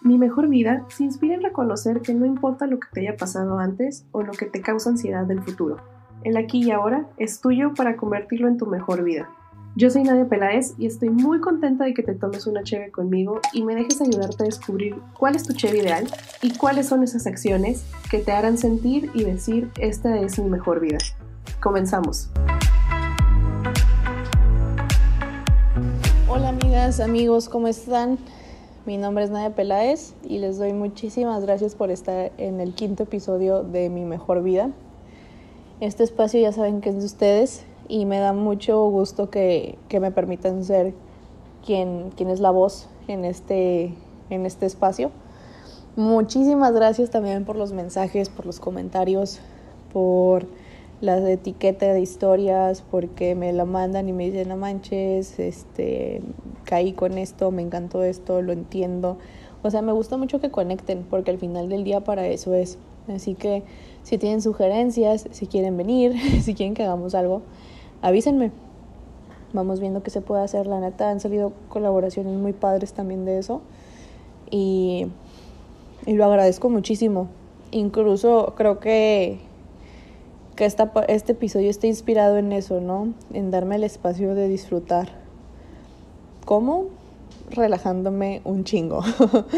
Mi mejor vida se inspira en reconocer que no importa lo que te haya pasado antes o lo que te causa ansiedad del futuro. El aquí y ahora es tuyo para convertirlo en tu mejor vida. Yo soy Nadia Peláez y estoy muy contenta de que te tomes una cheve conmigo y me dejes ayudarte a descubrir cuál es tu cheve ideal y cuáles son esas acciones que te harán sentir y decir esta es mi mejor vida. Comenzamos. Hola amigas, amigos, ¿cómo están? Mi nombre es Nadia Peláez y les doy muchísimas gracias por estar en el quinto episodio de Mi Mejor Vida. Este espacio ya saben que es de ustedes y me da mucho gusto que, que me permitan ser quien, quien es la voz en este, en este espacio. Muchísimas gracias también por los mensajes, por los comentarios, por la etiqueta de historias, porque me la mandan y me dicen, no manches, este, caí con esto, me encantó esto, lo entiendo. O sea, me gusta mucho que conecten, porque al final del día para eso es. Así que si tienen sugerencias, si quieren venir, si quieren que hagamos algo, avísenme. Vamos viendo qué se puede hacer. La neta, han salido colaboraciones muy padres también de eso. Y, y lo agradezco muchísimo. Incluso creo que que esta, este episodio esté inspirado en eso, ¿no? En darme el espacio de disfrutar. ¿Cómo? Relajándome un chingo.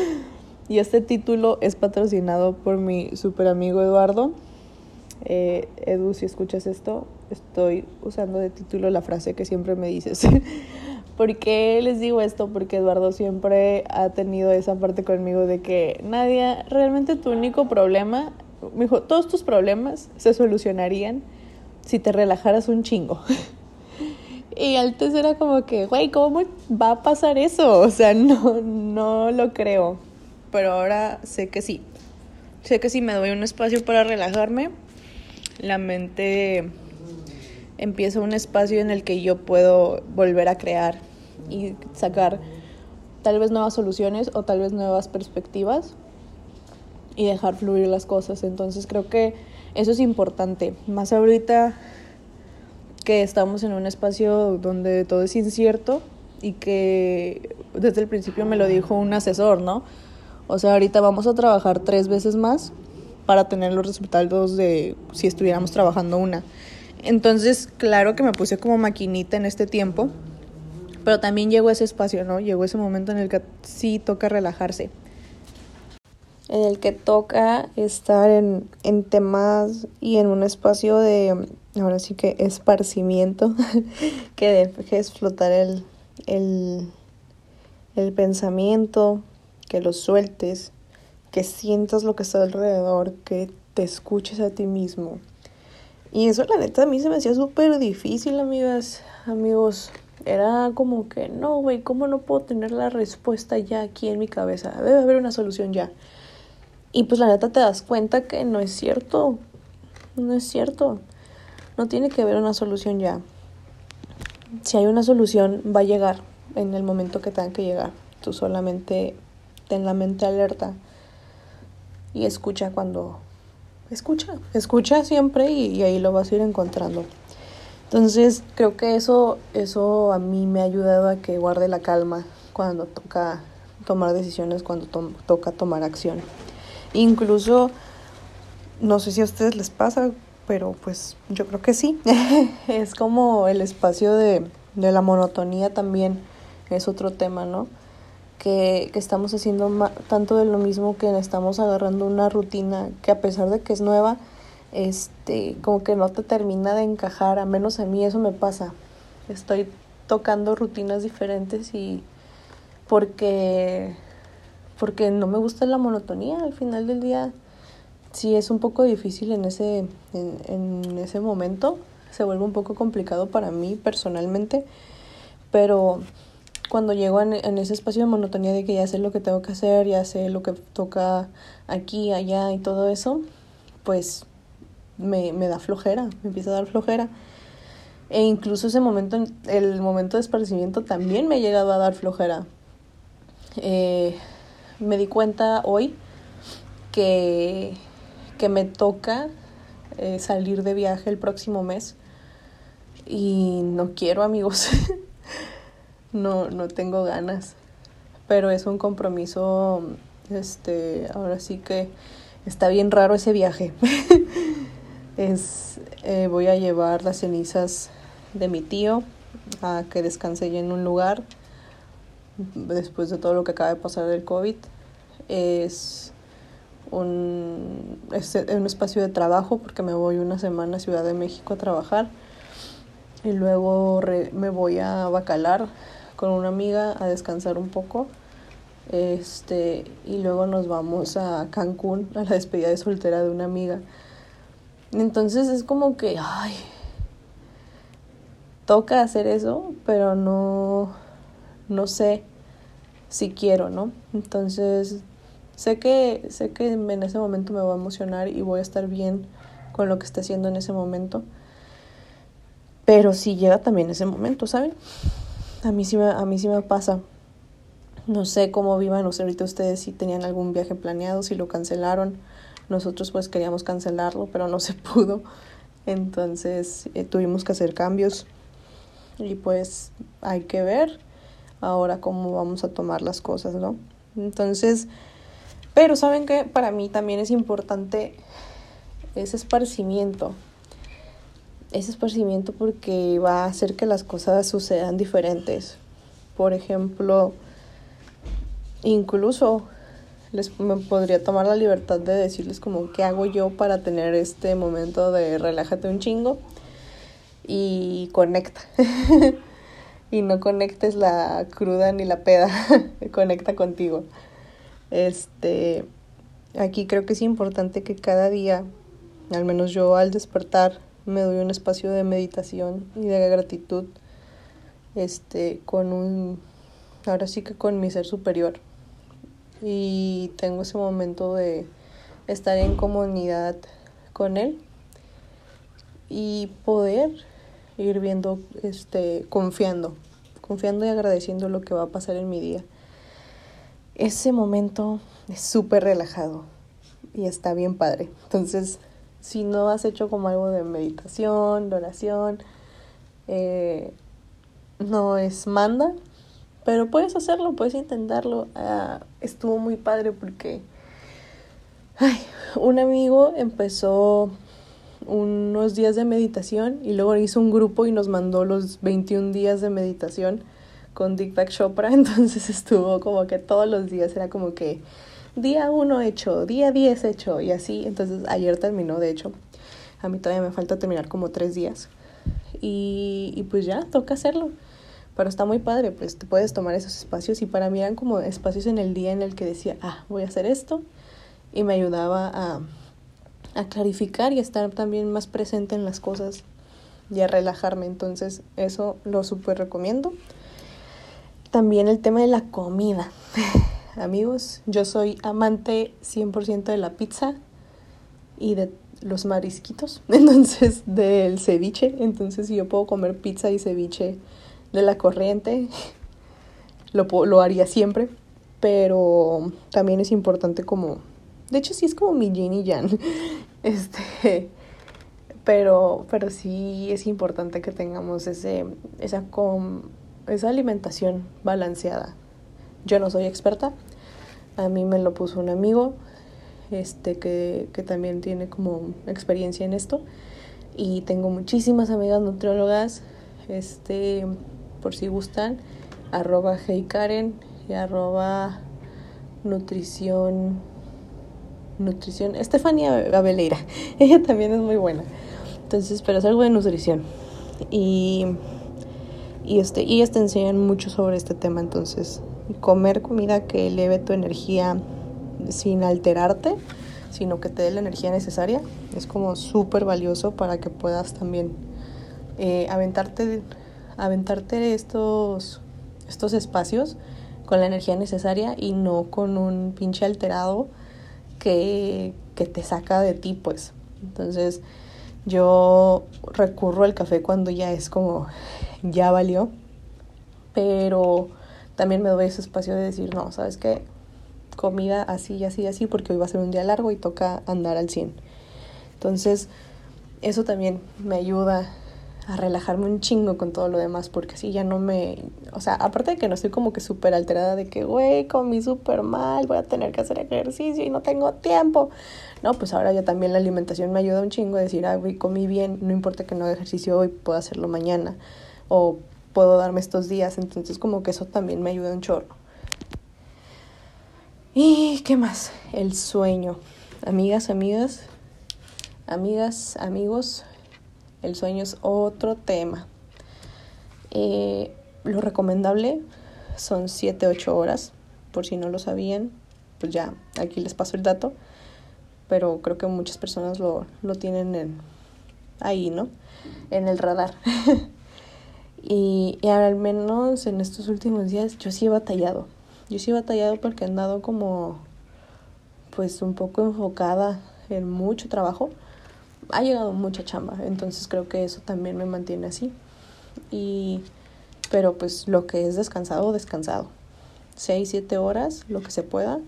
y este título es patrocinado por mi super amigo Eduardo. Eh, Edu, si escuchas esto, estoy usando de título la frase que siempre me dices. ¿Por qué les digo esto? Porque Eduardo siempre ha tenido esa parte conmigo de que, Nadia, realmente tu único problema me dijo, todos tus problemas se solucionarían si te relajaras un chingo. y antes era como que, güey, ¿cómo va a pasar eso? O sea, no, no lo creo. Pero ahora sé que sí. Sé que si me doy un espacio para relajarme, la mente empieza un espacio en el que yo puedo volver a crear y sacar tal vez nuevas soluciones o tal vez nuevas perspectivas y dejar fluir las cosas. Entonces creo que eso es importante. Más ahorita que estamos en un espacio donde todo es incierto y que desde el principio me lo dijo un asesor, ¿no? O sea, ahorita vamos a trabajar tres veces más para tener los resultados de si estuviéramos trabajando una. Entonces, claro que me puse como maquinita en este tiempo, pero también llegó ese espacio, ¿no? Llegó ese momento en el que sí toca relajarse en el que toca estar en, en temas y en un espacio de, ahora sí que esparcimiento, que dejes flotar el, el, el pensamiento, que lo sueltes, que sientas lo que está alrededor, que te escuches a ti mismo. Y eso la neta a mí se me hacía súper difícil, amigas, amigos. Era como que, no, güey, ¿cómo no puedo tener la respuesta ya aquí en mi cabeza? Debe haber una solución ya. Y pues la neta te das cuenta que no es cierto. No es cierto. No tiene que haber una solución ya. Si hay una solución, va a llegar en el momento que tenga que llegar. Tú solamente ten la mente alerta y escucha cuando... Escucha, escucha siempre y, ahí lo vas a ir encontrando. Entonces creo que eso, eso a mí me ha ayudado a que guarde la calma cuando toca tomar decisiones, cuando toca tomar acción. Incluso, no sé si a ustedes les pasa, pero pues yo creo que sí. es como el espacio de, de, la monotonía también es otro tema, ¿no? Que, que estamos haciendo tanto de lo mismo que estamos agarrando una rutina que a pesar de que es nueva, este, como que no te termina de encajar, a menos a mí eso me pasa. Estoy tocando rutinas diferentes y porque porque no me gusta la monotonía. Al final del día sí es un poco difícil en ese, en, en ese momento. Se vuelve un poco complicado para mí personalmente. Pero cuando llego en, en, ese espacio de monotonía de que ya sé lo que tengo que hacer, ya sé lo que toca aquí, allá y todo eso, pues me, me da flojera, me empieza a dar flojera. E incluso ese momento, el momento de esparcimiento también me ha llegado a dar flojera. Eh, me di cuenta hoy que, que me toca eh, salir de viaje el próximo mes y no quiero amigos, no, no tengo ganas, pero es un compromiso, este, ahora sí que está bien raro ese viaje. es, eh, voy a llevar las cenizas de mi tío a que descanse ya en un lugar después de todo lo que acaba de pasar del COVID. Es un, es un espacio de trabajo porque me voy una semana a Ciudad de México a trabajar y luego me voy a Bacalar con una amiga a descansar un poco. Este, y luego nos vamos a Cancún a la despedida de soltera de una amiga. Entonces es como que, ay, toca hacer eso, pero no, no sé si quiero, ¿no? Entonces, sé que, sé que en ese momento me voy a emocionar y voy a estar bien con lo que esté haciendo en ese momento. Pero si llega también ese momento, ¿saben? A mí sí me, a mí sí me pasa. No sé cómo vivan, sea, ahorita ustedes si tenían algún viaje planeado, si lo cancelaron. Nosotros pues queríamos cancelarlo, pero no se pudo. Entonces eh, tuvimos que hacer cambios. Y pues hay que ver ahora cómo vamos a tomar las cosas, ¿no? Entonces, pero saben que para mí también es importante ese esparcimiento. Ese esparcimiento porque va a hacer que las cosas sucedan diferentes. Por ejemplo, incluso les me podría tomar la libertad de decirles como qué hago yo para tener este momento de relájate un chingo y conecta. y no conectes la cruda ni la peda, conecta contigo. Este, aquí creo que es importante que cada día, al menos yo al despertar, me doy un espacio de meditación y de gratitud, este, con un, ahora sí que con mi ser superior. Y tengo ese momento de estar en comunidad con él y poder ir viendo, este, confiando, confiando y agradeciendo lo que va a pasar en mi día. Ese momento es súper relajado y está bien padre. Entonces, si no has hecho como algo de meditación, de oración, eh, no es manda, pero puedes hacerlo, puedes intentarlo. Ah, estuvo muy padre porque ay, un amigo empezó unos días de meditación y luego hizo un grupo y nos mandó los 21 días de meditación con Deepak Chopra, entonces estuvo como que todos los días era como que día 1 hecho, día 10 hecho y así, entonces ayer terminó de hecho, a mí todavía me falta terminar como tres días y, y pues ya, toca hacerlo. Pero está muy padre, pues te puedes tomar esos espacios y para mí eran como espacios en el día en el que decía, ah, voy a hacer esto y me ayudaba a a clarificar y a estar también más presente en las cosas y a relajarme. Entonces, eso lo súper recomiendo. También el tema de la comida. Amigos, yo soy amante 100% de la pizza y de los marisquitos, entonces del ceviche. Entonces, si yo puedo comer pizza y ceviche de la corriente, lo, lo haría siempre. Pero también es importante como de hecho, sí es como mi yin y yang. Este. Pero, pero sí es importante que tengamos ese, esa, esa alimentación balanceada. Yo no soy experta. A mí me lo puso un amigo este, que, que también tiene como experiencia en esto. Y tengo muchísimas amigas nutriólogas. Este, por si gustan, arroba heykaren y arroba nutrición nutrición. Estefania Gabeleira, ella también es muy buena. Entonces, pero es algo de nutrición. Y, y, este, y ellas te enseñan mucho sobre este tema. Entonces, comer comida que eleve tu energía sin alterarte, sino que te dé la energía necesaria, es como súper valioso para que puedas también eh, aventarte, aventarte estos, estos espacios con la energía necesaria y no con un pinche alterado que, te saca de ti, pues. Entonces, yo recurro al café cuando ya es como, ya valió, pero también me doy ese espacio de decir, no, ¿sabes qué? Comida así, así, así, porque hoy va a ser un día largo y toca andar al 100. Entonces, eso también me ayuda a relajarme un chingo con todo lo demás, porque así ya no me, o sea, aparte de que no estoy como que súper alterada de que, güey, comí súper mal, voy a tener que hacer ejercicio y no tengo tiempo. No, pues ahora ya también la alimentación me ayuda un chingo a decir, ah, güey, comí bien, no importa que no haga ejercicio hoy, puedo hacerlo mañana, o puedo darme estos días, entonces como que eso también me ayuda un chorro. ¿Y qué más? El sueño. Amigas, amigas, amigas, amigos, el sueño es otro tema. Eh, lo recomendable son 7-8 horas, por si no lo sabían, pues ya aquí les paso el dato, pero creo que muchas personas lo, lo tienen en, ahí, ¿no? En el radar. y, y al menos en estos últimos días yo sí he batallado. Yo sí he batallado porque he andado como pues un poco enfocada en mucho trabajo ha llegado mucha chamba, entonces creo que eso también me mantiene así. Y, pero pues lo que es descansado, descansado. Seis, siete horas, lo que se pueda,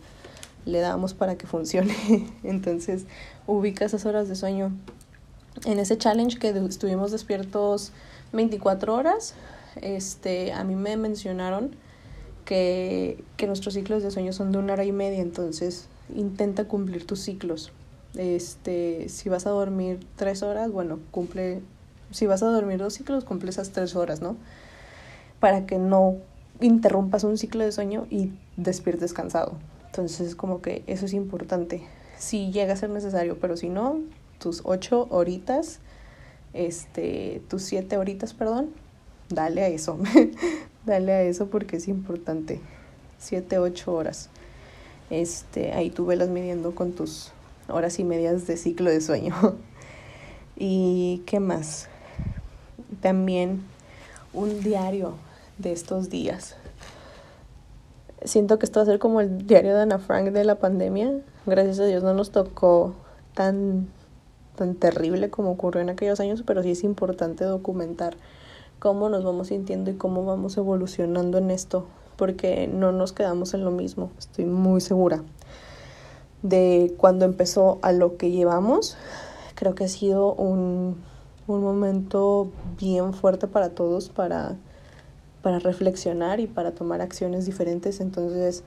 le damos para que funcione. entonces ubica esas horas de sueño. En ese challenge que estuvimos despiertos 24 horas, este, a mí me mencionaron que, que nuestros ciclos de sueño son de una hora y media, entonces intenta cumplir tus ciclos este, si vas a dormir tres horas, bueno, cumple, si vas a dormir dos ciclos, cumple esas tres horas, ¿no? Para que no interrumpas un ciclo de sueño y despiertes cansado. Entonces, como que eso es importante. Si llega a ser necesario, pero si no, tus ocho horitas, este, tus siete horitas, perdón, dale a eso. dale a eso porque es importante. Siete, ocho horas. Este, ahí tú velas midiendo con tus horas y medias de ciclo de sueño. ¿Y qué más? También un diario de estos días. Siento que esto va a ser como el diario de Ana Frank de la pandemia. Gracias a Dios no nos tocó tan, tan terrible como ocurrió en aquellos años, pero sí es importante documentar cómo nos vamos sintiendo y cómo vamos evolucionando en esto, porque no nos quedamos en lo mismo, estoy muy segura de cuando empezó a lo que llevamos. Creo que ha sido un, un momento bien fuerte para todos para, para reflexionar y para tomar acciones diferentes. Entonces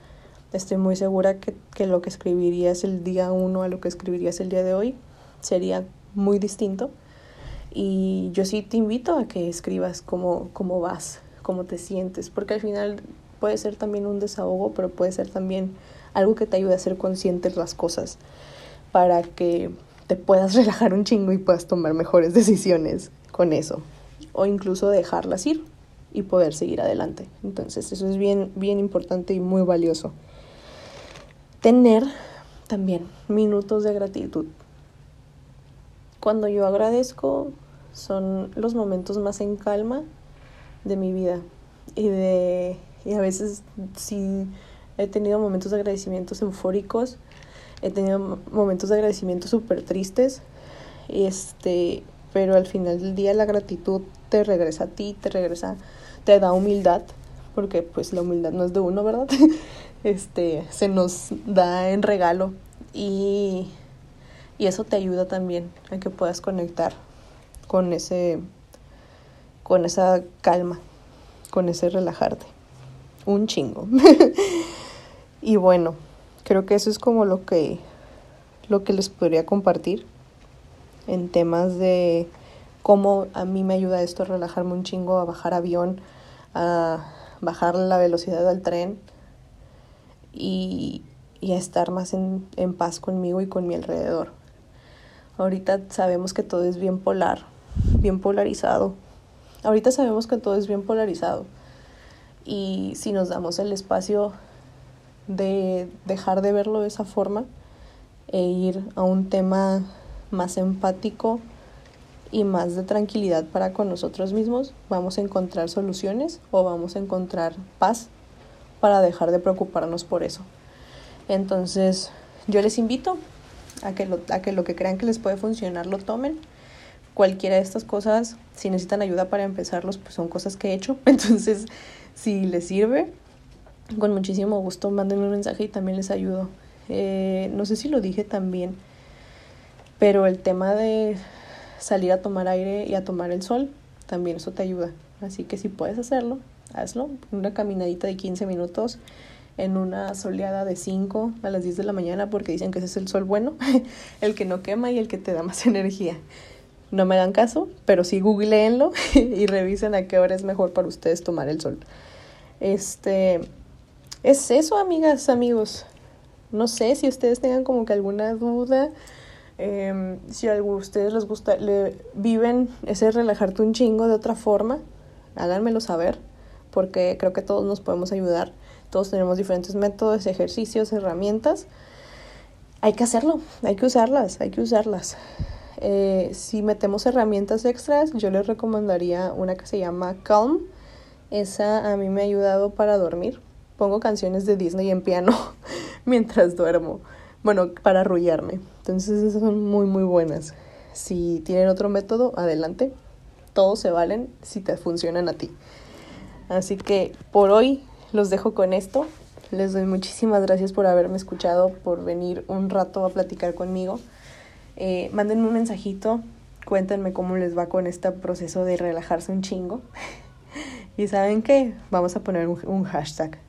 estoy muy segura que, que lo que escribirías el día uno a lo que escribirías el día de hoy sería muy distinto. Y yo sí te invito a que escribas cómo, cómo vas, cómo te sientes, porque al final puede ser también un desahogo, pero puede ser también algo que te ayude a ser consciente de las cosas para que te puedas relajar un chingo y puedas tomar mejores decisiones con eso o incluso dejarlas ir y poder seguir adelante. Entonces, eso es bien bien importante y muy valioso. Tener también minutos de gratitud. Cuando yo agradezco son los momentos más en calma de mi vida y de y a veces si He tenido momentos de agradecimientos eufóricos, he tenido momentos de agradecimiento súper tristes, este, pero al final del día la gratitud te regresa a ti, te regresa, te da humildad, porque pues la humildad no es de uno, ¿verdad? Este, se nos da en regalo y, y eso te ayuda también a que puedas conectar con ese, con esa calma, con ese relajarte. Un chingo. Y bueno, creo que eso es como lo que, lo que les podría compartir en temas de cómo a mí me ayuda esto a relajarme un chingo, a bajar avión, a bajar la velocidad del tren y, y a estar más en, en paz conmigo y con mi alrededor. Ahorita sabemos que todo es bien polar, bien polarizado. Ahorita sabemos que todo es bien polarizado. Y si nos damos el espacio de dejar de verlo de esa forma e ir a un tema más empático y más de tranquilidad para con nosotros mismos, vamos a encontrar soluciones o vamos a encontrar paz para dejar de preocuparnos por eso. Entonces, yo les invito a que lo, a que, lo que crean que les puede funcionar lo tomen. Cualquiera de estas cosas, si necesitan ayuda para empezarlos, pues son cosas que he hecho. Entonces, si les sirve, con muchísimo gusto mándenme un mensaje y también les ayudo. Eh, no sé si lo dije también, pero el tema de salir a tomar aire y a tomar el sol también eso te ayuda. Así que si puedes hacerlo, hazlo. Una caminadita de 15 minutos en una soleada de 5 a las 10 de la mañana porque dicen que ese es el sol bueno, el que no quema y el que te da más energía. No me dan caso, pero sí googleenlo y revisen a qué hora es mejor para ustedes tomar el sol. Este es eso, amigas, amigos. No sé si ustedes tengan como que alguna duda. Em, si a ustedes les gusta, le viven ese relajarte un chingo de otra forma, háganmelo saber, porque creo que todos nos podemos ayudar. Todos tenemos diferentes métodos, ejercicios, herramientas. Hay que hacerlo, hay que usarlas, hay que usarlas. Eh, si metemos herramientas extras, yo les recomendaría una que se llama Calm. Esa a mí me ha ayudado para dormir. Pongo canciones de Disney en piano mientras duermo. Bueno, para arrullarme. Entonces esas son muy muy buenas. Si tienen otro método, adelante. Todos se valen si te funcionan a ti. Así que por hoy los dejo con esto. Les doy muchísimas gracias por haberme escuchado, por venir un rato a platicar conmigo. Eh, mándenme un mensajito, cuéntenme cómo les va con este proceso de relajarse un chingo. y saben qué, vamos a poner un hashtag.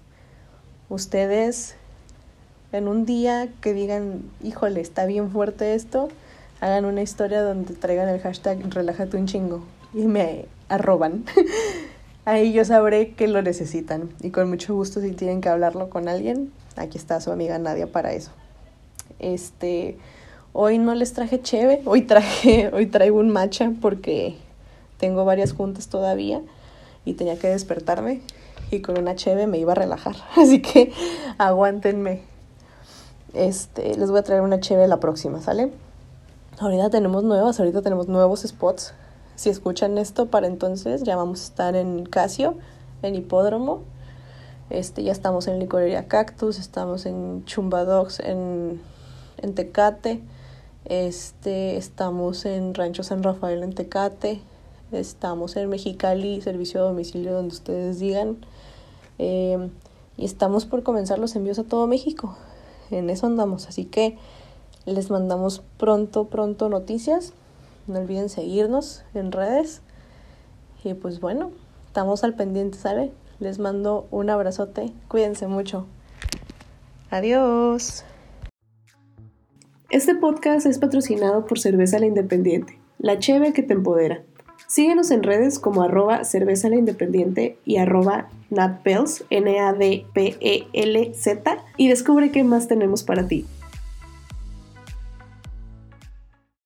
Ustedes en un día que digan, híjole, está bien fuerte esto, hagan una historia donde traigan el hashtag relájate un chingo y me arroban. Ahí yo sabré que lo necesitan y con mucho gusto si tienen que hablarlo con alguien, aquí está su amiga Nadia para eso. Este, hoy no les traje cheve, hoy traje, hoy traigo un matcha porque tengo varias juntas todavía y tenía que despertarme y con una cheve me iba a relajar, así que aguántenme. Este, les voy a traer una chévere la próxima, ¿sale? Ahorita tenemos nuevas, ahorita tenemos nuevos spots. Si escuchan esto para entonces, ya vamos a estar en Casio, en Hipódromo. Este, ya estamos en Licorería Cactus, estamos en Chumba Dogs, en, en Tecate. Este, estamos en Rancho San Rafael en Tecate. Estamos en Mexicali, servicio a domicilio donde ustedes digan. Eh, y estamos por comenzar los envíos a todo México en eso andamos. Así que les mandamos pronto, pronto noticias. No olviden seguirnos en redes. Y pues bueno, estamos al pendiente, ¿sale? Les mando un abrazote. Cuídense mucho. Adiós. Este podcast es patrocinado por Cerveza La Independiente, la cheve que te empodera. Síguenos en redes como arroba cerveza la independiente y arroba natpels, N-A-D-P-E-L-Z, y descubre qué más tenemos para ti.